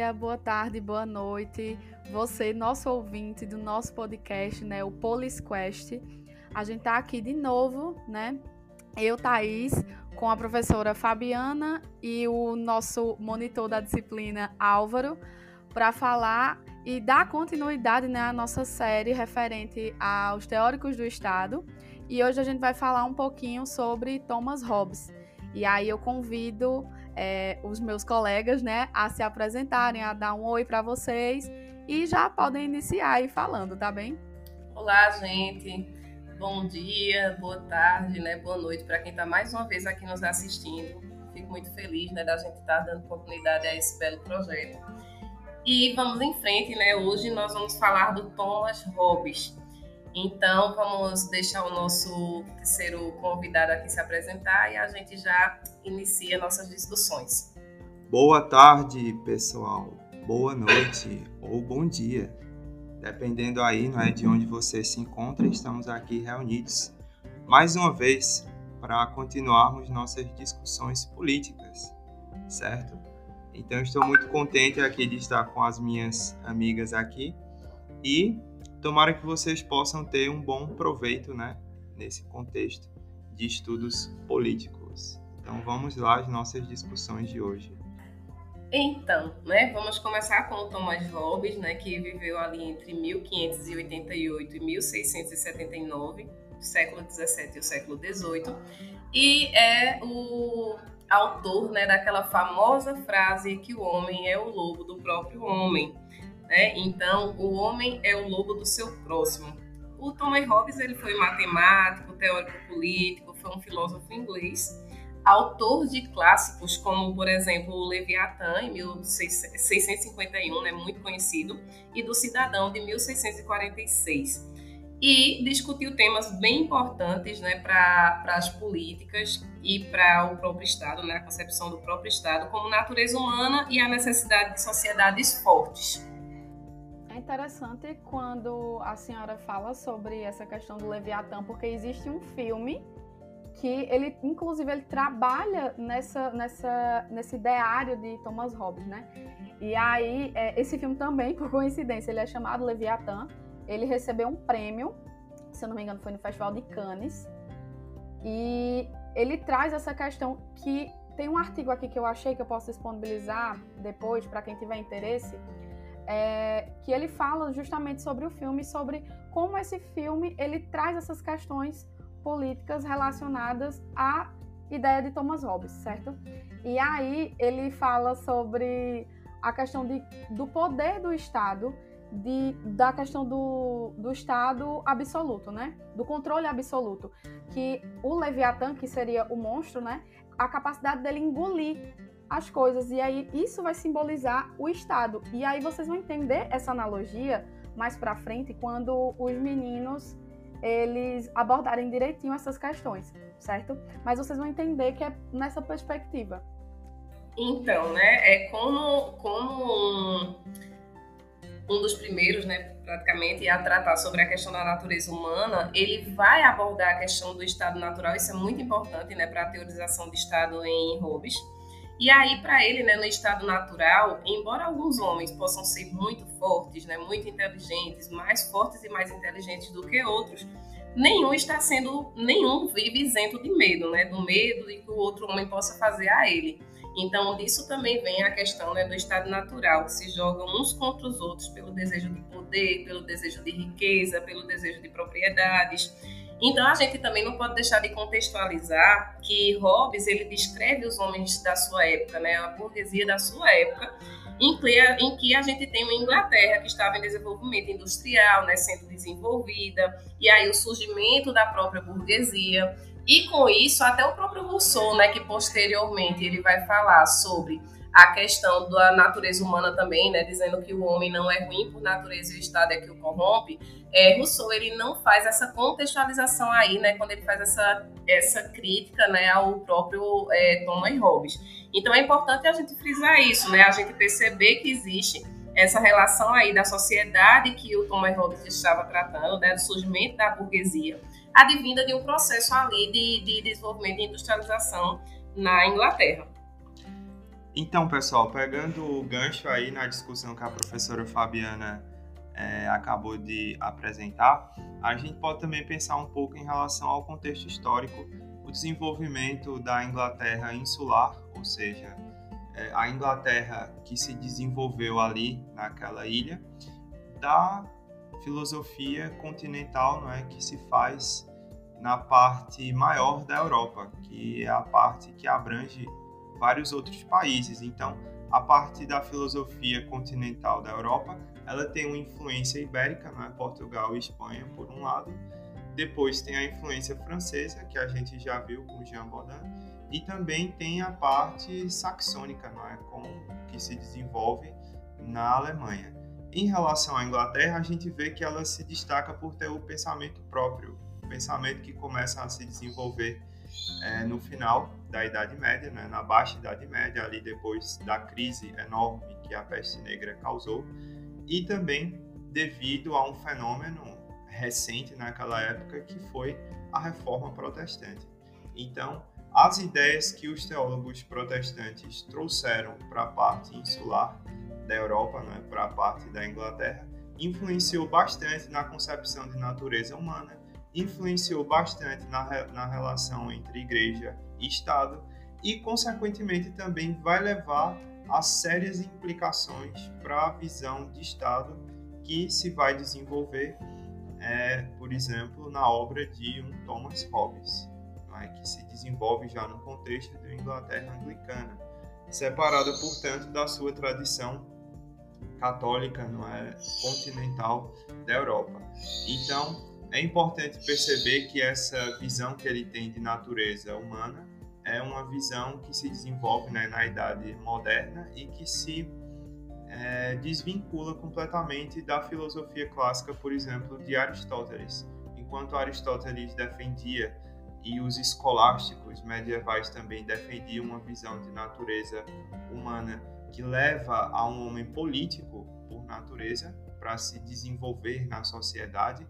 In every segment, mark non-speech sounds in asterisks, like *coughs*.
dia, boa tarde, boa noite. Você, nosso ouvinte do nosso podcast, né, o Polis Quest. A gente tá aqui de novo, né? Eu, Thaís, com a professora Fabiana e o nosso monitor da disciplina, Álvaro, para falar e dar continuidade né, à nossa série referente aos teóricos do Estado. E hoje a gente vai falar um pouquinho sobre Thomas Hobbes. E aí eu convido é, os meus colegas né, a se apresentarem, a dar um oi para vocês e já podem iniciar aí falando, tá bem? Olá, gente. Bom dia, boa tarde, né? Boa noite para quem está mais uma vez aqui nos assistindo. Fico muito feliz, né, da gente estar tá dando continuidade a esse belo projeto. E vamos em frente, né? Hoje nós vamos falar do Thomas Hobbes. Então, vamos deixar o nosso terceiro convidado aqui se apresentar e a gente já inicia nossas discussões. Boa tarde, pessoal. Boa noite ou bom dia. Dependendo aí, não é, de onde você se encontra, estamos aqui reunidos mais uma vez para continuarmos nossas discussões políticas, certo? Então, estou muito contente aqui de estar com as minhas amigas aqui e tomara que vocês possam ter um bom proveito, né, nesse contexto de estudos políticos. Então vamos lá às nossas discussões de hoje. Então, né, vamos começar com o Thomas Hobbes, né, que viveu ali entre 1588 e 1679, século 17 e o século 18, e é o autor, né, daquela famosa frase que o homem é o lobo do próprio homem. Né? Então, o homem é o lobo do seu próximo. O Thomas Hobbes ele foi matemático, teórico político, foi um filósofo inglês, autor de clássicos como, por exemplo, o Leviatã, em 1651, né, muito conhecido, e do Cidadão, de 1646. E discutiu temas bem importantes né, para as políticas e para o próprio Estado, né, a concepção do próprio Estado, como natureza humana e a necessidade de sociedades fortes. É interessante quando a senhora fala sobre essa questão do Leviatã, porque existe um filme que ele, inclusive, ele trabalha nessa, nessa, nesse ideário de Thomas Hobbes, né? E aí, é, esse filme também, *laughs* por coincidência, ele é chamado Leviatã. Ele recebeu um prêmio, se eu não me engano, foi no Festival de Cannes. E ele traz essa questão que tem um artigo aqui que eu achei que eu posso disponibilizar depois para quem tiver interesse, é, que ele fala justamente sobre o filme, sobre como esse filme ele traz essas questões políticas relacionadas à ideia de Thomas Hobbes, certo? E aí ele fala sobre a questão de, do poder do Estado, de, da questão do, do Estado absoluto, né? Do controle absoluto. Que o Leviatã, que seria o monstro, né? A capacidade dele engolir as coisas. E aí isso vai simbolizar o Estado. E aí vocês vão entender essa analogia mais para frente quando os meninos eles abordarem direitinho essas questões, certo? Mas vocês vão entender que é nessa perspectiva. Então, né, é como, como um, dos primeiros, né, praticamente, a tratar sobre a questão da natureza humana, ele vai abordar a questão do estado natural, isso é muito importante, né, para a teorização de estado em Hobbes e aí, para ele, né, no estado natural, embora alguns homens possam ser muito fortes, né, muito inteligentes, mais fortes e mais inteligentes do que outros, nenhum está sendo, nenhum vive isento de medo, né, do medo e que o outro homem possa fazer a ele. Então, disso também vem a questão né, do estado natural, que se jogam uns contra os outros pelo desejo de poder, pelo desejo de riqueza, pelo desejo de propriedades. Então a gente também não pode deixar de contextualizar que Hobbes ele descreve os homens da sua época, né, a burguesia da sua época, em que, em que a gente tem uma Inglaterra que estava em desenvolvimento industrial, né, sendo desenvolvida, e aí o surgimento da própria burguesia. E com isso, até o próprio Rousseau, né, que posteriormente ele vai falar sobre a questão da natureza humana também, né, dizendo que o homem não é ruim por natureza e o Estado é que o corrompe, é, Rousseau ele não faz essa contextualização aí, né, quando ele faz essa, essa crítica, né, ao próprio é, Thomas Hobbes. Então é importante a gente frisar isso, né, a gente perceber que existe essa relação aí da sociedade que o Thomas Hobbes estava tratando, né, do surgimento da burguesia, advinda de um processo ali de, de desenvolvimento e industrialização na Inglaterra. Então, pessoal, pegando o gancho aí na discussão que a professora Fabiana é, acabou de apresentar, a gente pode também pensar um pouco em relação ao contexto histórico, o desenvolvimento da Inglaterra insular, ou seja, é, a Inglaterra que se desenvolveu ali naquela ilha, da filosofia continental, não é, que se faz na parte maior da Europa, que é a parte que abrange vários outros países. Então, a parte da filosofia continental da Europa, ela tem uma influência ibérica, né? Portugal e Espanha, por um lado. Depois tem a influência francesa, que a gente já viu com Jean Baudin, e também tem a parte saxônica, não é? Com, que se desenvolve na Alemanha. Em relação à Inglaterra, a gente vê que ela se destaca por ter o pensamento próprio, o pensamento que começa a se desenvolver é, no final da Idade Média, né, na Baixa Idade Média, ali depois da crise enorme que a peste negra causou, e também devido a um fenômeno recente naquela época que foi a Reforma Protestante. Então, as ideias que os teólogos protestantes trouxeram para a parte insular da Europa, né, para a parte da Inglaterra, influenciou bastante na concepção de natureza humana, influenciou bastante na, na relação entre igreja e Estado e, consequentemente, também vai levar a sérias implicações para a visão de Estado que se vai desenvolver, é, por exemplo, na obra de um Thomas Hobbes, é, que se desenvolve já no contexto da Inglaterra anglicana, separada, portanto, da sua tradição católica, não é, continental da Europa. Então, é importante perceber que essa visão que ele tem de natureza humana é uma visão que se desenvolve né, na idade moderna e que se é, desvincula completamente da filosofia clássica, por exemplo, de Aristóteles. Enquanto Aristóteles defendia e os escolásticos medievais também defendiam uma visão de natureza humana que leva a um homem político por natureza para se desenvolver na sociedade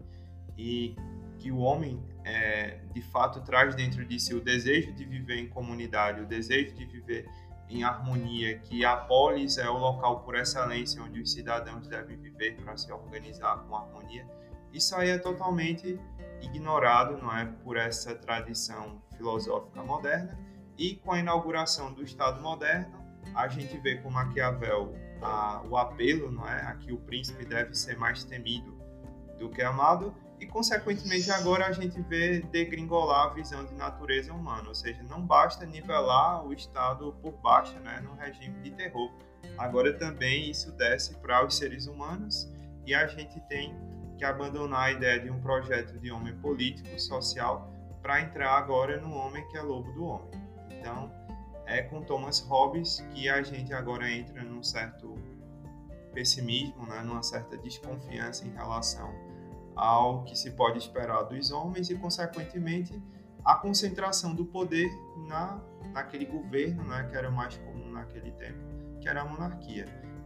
e que o homem é, de fato traz dentro de si o desejo de viver em comunidade, o desejo de viver em harmonia, que a polis é o local por excelência onde os cidadãos devem viver para se organizar com harmonia. Isso aí é totalmente ignorado, não é, por essa tradição filosófica moderna. E com a inauguração do Estado moderno, a gente vê com Maquiavel a, o apelo, não é, a que o príncipe deve ser mais temido do que amado e, consequentemente, agora a gente vê degringolar a visão de natureza humana, ou seja, não basta nivelar o Estado por baixo, né, no regime de terror. Agora também isso desce para os seres humanos e a gente tem que abandonar a ideia de um projeto de homem político, social, para entrar agora no homem que é lobo do homem. Então, é com Thomas Hobbes que a gente agora entra num certo pessimismo, né, numa certa desconfiança em relação ao que se pode esperar dos homens e, consequentemente, a concentração do poder na, naquele governo, né, que era mais comum naquele tempo, que era a monarquia.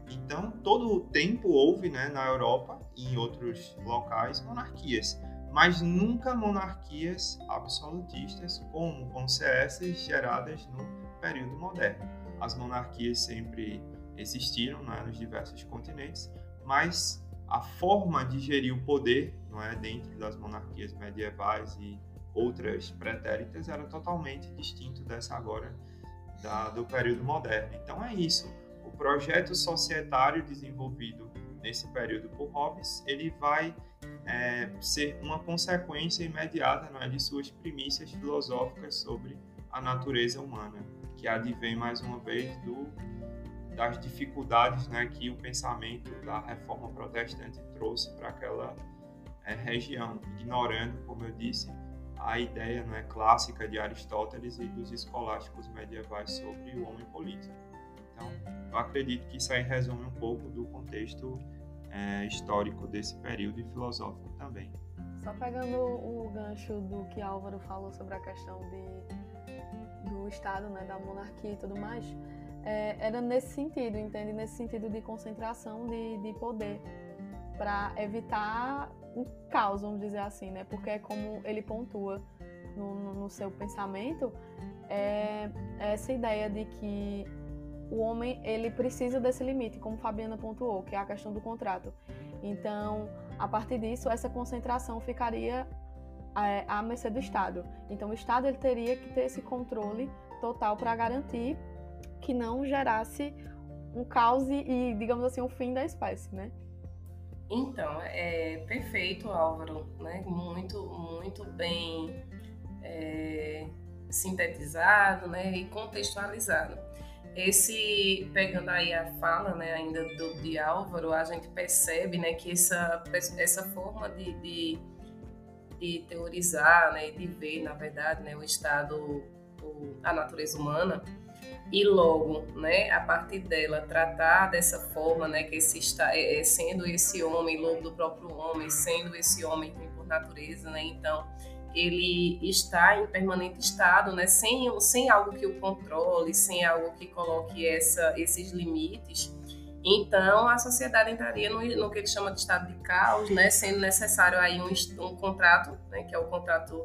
Então, todo o tempo houve né, na Europa e em outros locais monarquias, mas nunca monarquias absolutistas como vão ser essas geradas no período moderno. As monarquias sempre existiram né, nos diversos continentes, mas a forma de gerir o poder, não é, dentro das monarquias medievais e outras pretéritas era totalmente distinto dessa agora da, do período moderno. Então é isso. O projeto societário desenvolvido nesse período por Hobbes, ele vai é, ser uma consequência imediata não é, de suas primícias filosóficas sobre a natureza humana, que advém mais uma vez do das dificuldades né, que o pensamento da reforma protestante trouxe para aquela é, região, ignorando, como eu disse, a ideia né, clássica de Aristóteles e dos escolásticos medievais sobre o homem político. Então, eu acredito que isso aí resume um pouco do contexto é, histórico desse período e filosófico também. Só pegando o gancho do que Álvaro falou sobre a questão de, do Estado, né, da monarquia e tudo mais, é, era nesse sentido, entende? Nesse sentido de concentração de, de poder, para evitar o caos, vamos dizer assim, né? Porque é como ele pontua no, no, seu pensamento, é essa ideia de que o homem ele precisa desse limite, como Fabiana pontuou, que é a questão do contrato. Então, a partir disso, essa concentração ficaria é, à mercê do Estado. Então, o Estado ele teria que ter esse controle total para garantir que não gerasse um caos e, digamos assim, o fim da espécie, né? Então, é perfeito, Álvaro, né? Muito, muito bem é, sintetizado, né? E contextualizado. Esse, pegando aí a fala, né, ainda do, de Álvaro, a gente percebe, né, que essa, essa forma de, de, de teorizar, né, de ver, na verdade, né, o estado, o, a natureza humana, e logo, né, a partir dela tratar dessa forma, né, que esse está é, é, sendo esse homem lobo do próprio homem, sendo esse homem por natureza, né, então ele está em permanente estado, né, sem, sem algo que o controle, sem algo que coloque essa, esses limites, então a sociedade entraria no, no, que ele chama de estado de caos, né, sendo necessário aí um, um contrato, né, que é o contrato,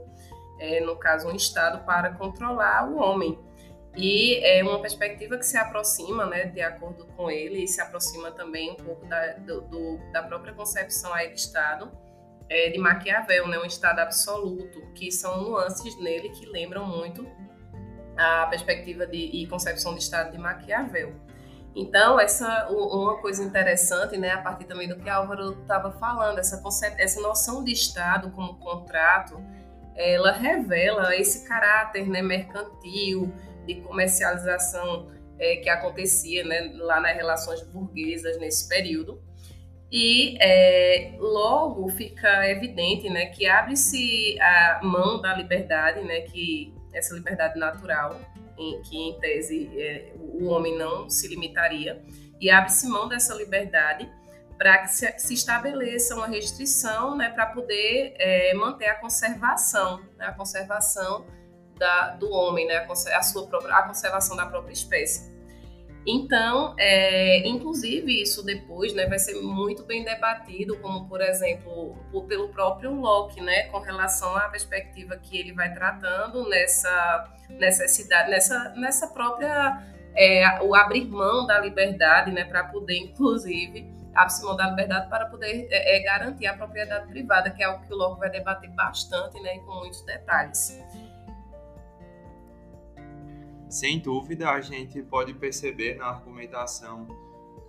é, no caso, um estado para controlar o homem. E é uma perspectiva que se aproxima, né, de acordo com ele, e se aproxima também um pouco da, do, do, da própria concepção aí de Estado, é, de Maquiavel, né, um Estado absoluto, que são nuances nele que lembram muito a perspectiva de, e concepção de Estado de Maquiavel. Então, essa uma coisa interessante, né, a partir também do que Álvaro estava falando, essa, essa noção de Estado como contrato, ela revela esse caráter né, mercantil, de comercialização é, que acontecia né, lá nas relações burguesas nesse período. E é, logo fica evidente né, que abre-se a mão da liberdade, né, que essa liberdade natural, em, que em tese é, o homem não se limitaria, e abre-se mão dessa liberdade para que se, se, estabeleça uma restrição né, para poder é, manter a conservação, né, a conservação da, do homem, né, a, sua própria, a conservação da própria espécie. Então, é, inclusive, isso depois né, vai ser muito bem debatido, como, por exemplo, pelo próprio Locke, né, com relação à perspectiva que ele vai tratando nessa necessidade, nessa, nessa própria. É, o abrir mão da liberdade, né, para poder, inclusive, abrir mão da liberdade para poder é, é, garantir a propriedade privada, que é algo que o Locke vai debater bastante, né, com muitos detalhes. Sem dúvida, a gente pode perceber na argumentação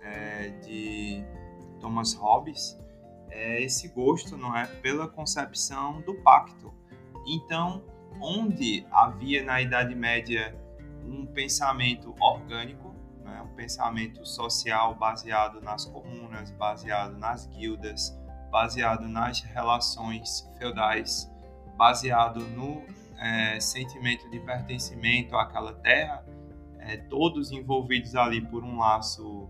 é, de Thomas Hobbes é, esse gosto, não é, pela concepção do pacto. Então, onde havia na Idade Média um pensamento orgânico, né, um pensamento social baseado nas comunas, baseado nas guildas, baseado nas relações feudais, baseado no é, sentimento de pertencimento àquela terra, é, todos envolvidos ali por um laço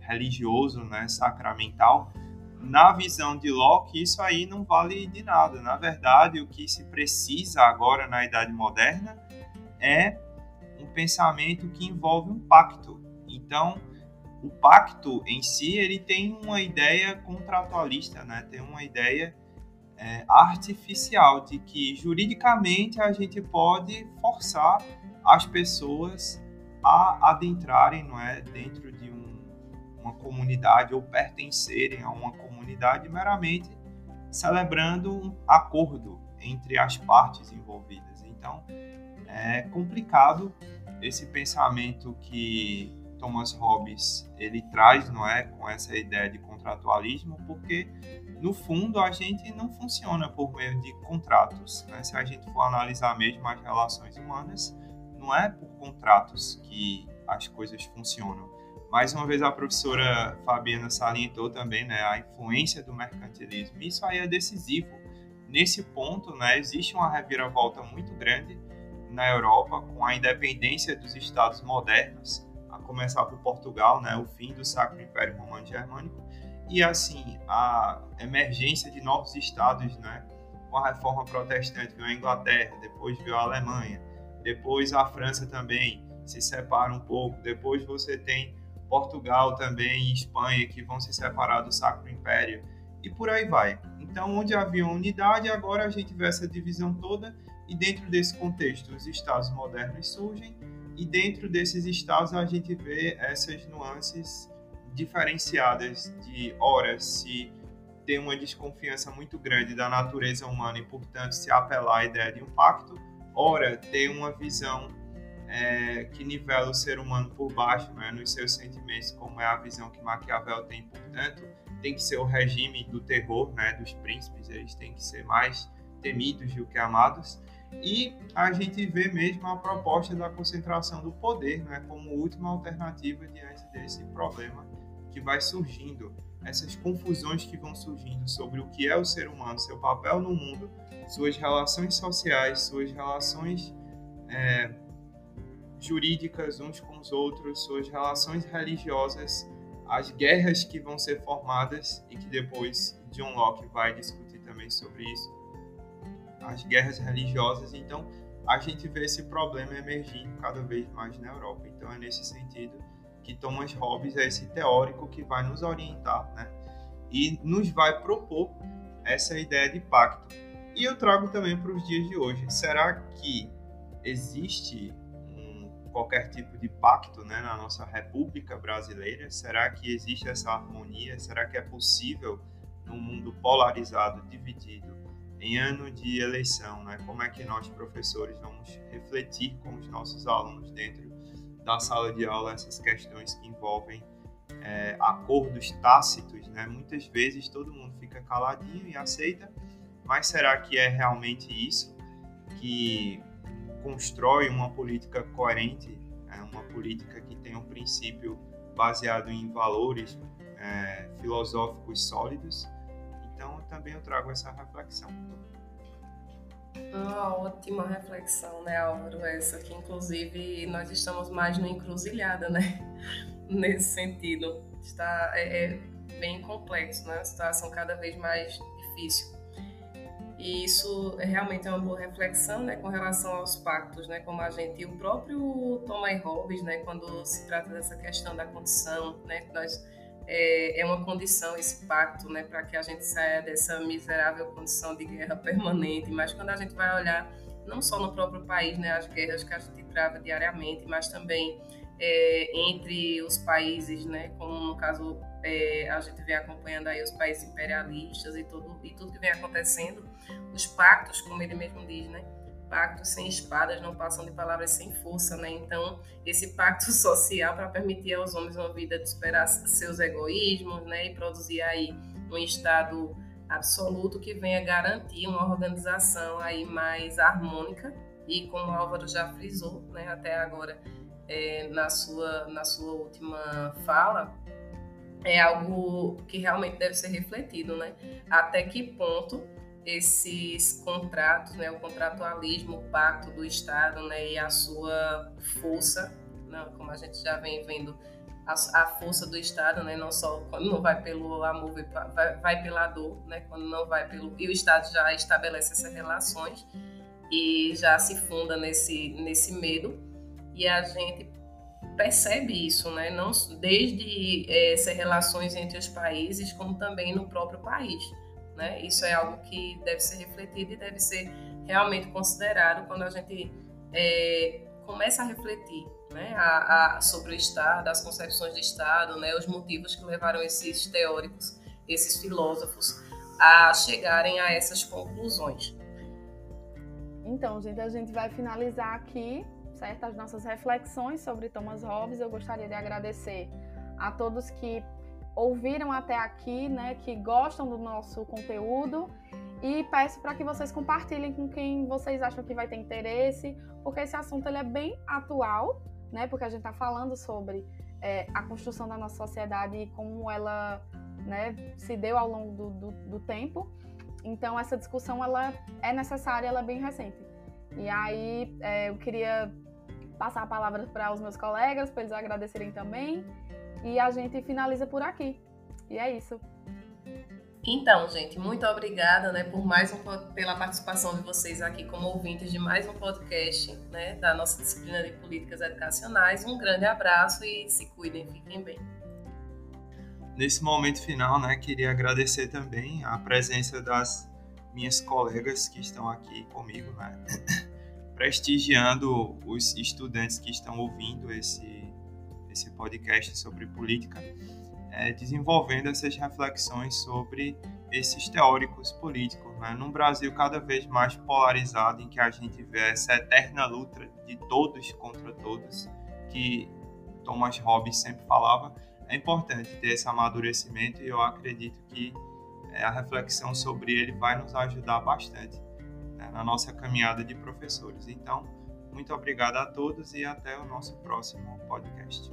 religioso, né, sacramental. Na visão de Locke, isso aí não vale de nada. Na verdade, o que se precisa agora na Idade Moderna é um pensamento que envolve um pacto. Então, o pacto em si ele tem uma ideia contratualista, né? Tem uma ideia é, artificial de que juridicamente a gente pode forçar as pessoas a adentrarem não é, dentro de um, uma comunidade ou pertencerem a uma comunidade meramente celebrando um acordo entre as partes envolvidas. Então é complicado esse pensamento que Thomas Hobbes ele traz, não é, com essa ideia de contratualismo, porque no fundo a gente não funciona por meio de contratos. Né? Se a gente for analisar mesmo as relações humanas, não é por contratos que as coisas funcionam. Mais uma vez a professora Fabiana salientou também né, a influência do mercantilismo. Isso aí é decisivo. Nesse ponto, né, existe uma reviravolta muito grande na Europa com a independência dos estados modernos, a começar por Portugal, né, o fim do Sacro Império Romano Germânico, e assim, a emergência de novos estados, né? Com a reforma protestante veio a Inglaterra, depois veio a Alemanha, depois a França também se separa um pouco, depois você tem Portugal também e Espanha que vão se separar do Sacro Império e por aí vai. Então, onde havia unidade, agora a gente vê essa divisão toda e dentro desse contexto os estados modernos surgem E dentro desses estados a gente vê essas nuances diferenciadas de ora se tem uma desconfiança muito grande da natureza humana e, portanto, se apelar à ideia de um pacto, ora ter uma visão é, que nivela o ser humano por baixo, né, nos seus sentimentos, como é a visão que Maquiavel tem, portanto, tem que ser o regime do terror, né, dos príncipes, eles têm que ser mais temidos do que amados. E a gente vê mesmo a proposta da concentração do poder né, como última alternativa diante desse problema que vai surgindo, essas confusões que vão surgindo sobre o que é o ser humano, seu papel no mundo, suas relações sociais, suas relações é, jurídicas uns com os outros, suas relações religiosas, as guerras que vão ser formadas e que depois John Locke vai discutir também sobre isso as guerras religiosas. Então, a gente vê esse problema emergindo cada vez mais na Europa. Então, é nesse sentido que Thomas Hobbes é esse teórico que vai nos orientar, né? E nos vai propor essa ideia de pacto. E eu trago também para os dias de hoje. Será que existe um, qualquer tipo de pacto né, na nossa República Brasileira? Será que existe essa harmonia? Será que é possível, num mundo polarizado, dividido, em ano de eleição, né? Como é que nós professores vamos refletir com os nossos alunos dentro da sala de aula essas questões que envolvem é, acordos tácitos, né? Muitas vezes todo mundo fica caladinho e aceita, mas será que é realmente isso que constrói uma política coerente, é, uma política que tem um princípio baseado em valores é, filosóficos sólidos? Então, também eu trago essa reflexão. Uma ótima reflexão, né, Álvaro? Essa que, inclusive, nós estamos mais no encruzilhada, né? *laughs* Nesse sentido. Está, é, é bem complexo, né? A situação cada vez mais difícil. E isso é realmente é uma boa reflexão, né, com relação aos pactos, né, como a gente, o próprio Thomas Hobbes, né, quando se trata dessa questão da condição, né, nós é, é uma condição esse pacto, né, para que a gente saia dessa miserável condição de guerra *laughs* permanente. Mas quando a gente vai olhar não só no próprio país, né, as guerras que a gente trava diariamente, mas também é, entre os países, né, como no caso é, a gente vem acompanhando aí os países imperialistas e tudo e tudo que vem acontecendo, os pactos, como ele mesmo diz, né, pactos sem espadas não passam de palavras sem força, né? Então, esse pacto *laughs* social para permitir aos homens uma vida de superar seus egoísmos, né, e produzir aí um estado absoluto que venha garantir uma organização aí mais harmônica e como o Álvaro já frisou, né, até agora é, na sua na sua última fala, é algo que realmente deve ser refletido, né? Até que ponto esses contratos, né, o contratualismo, o pacto do Estado né, e a sua força, né, como a gente já vem vendo, a, a, força do Estado, né, não só quando não vai pelo amor, vai, vai pela dor, né, quando não vai pelo. E o Estado já estabelece essas relações e já se funda nesse, nesse medo, e a gente percebe isso, né, não desde é, essas relações entre os países, como também no próprio país. Né? Isso é algo que deve ser refletido e deve ser realmente considerado quando a gente é, começa a refletir né? a, a, sobre o Estado, as concepções de Estado, né? os motivos que levaram esses teóricos, esses filósofos a chegarem a essas conclusões. Então, gente, a gente vai finalizar aqui, certo? As nossas reflexões sobre Thomas Hobbes. Eu gostaria de agradecer a todos que ouviram até aqui, né, que gostam do nosso conteúdo e peço para que vocês compartilhem com quem vocês acham que vai ter interesse, porque esse assunto ele é bem atual, né, porque a gente está falando sobre é, a construção da nossa sociedade e como ela né, se deu ao longo do, do, do tempo. Então essa discussão ela é necessária, ela é bem recente. E aí é, eu queria passar a palavra para os meus colegas, para eles agradecerem também. E a gente finaliza por aqui. E é isso. Então, gente, muito obrigada, né, por mais um, pela participação de vocês aqui como ouvintes de mais um podcast, né, da nossa disciplina de políticas educacionais. Um grande abraço e se cuidem, fiquem bem. Nesse momento final, né, queria agradecer também a presença das minhas colegas que estão aqui comigo, né, *coughs* prestigiando os estudantes que estão ouvindo esse, esse podcast sobre política, é, desenvolvendo essas reflexões sobre esses teóricos políticos. Né? Num Brasil cada vez mais polarizado, em que a gente vê essa eterna luta de todos contra todos, que Thomas Hobbes sempre falava, é importante ter esse amadurecimento e eu acredito que é, a reflexão sobre ele vai nos ajudar bastante né, na nossa caminhada de professores. Então, muito obrigado a todos e até o nosso próximo podcast.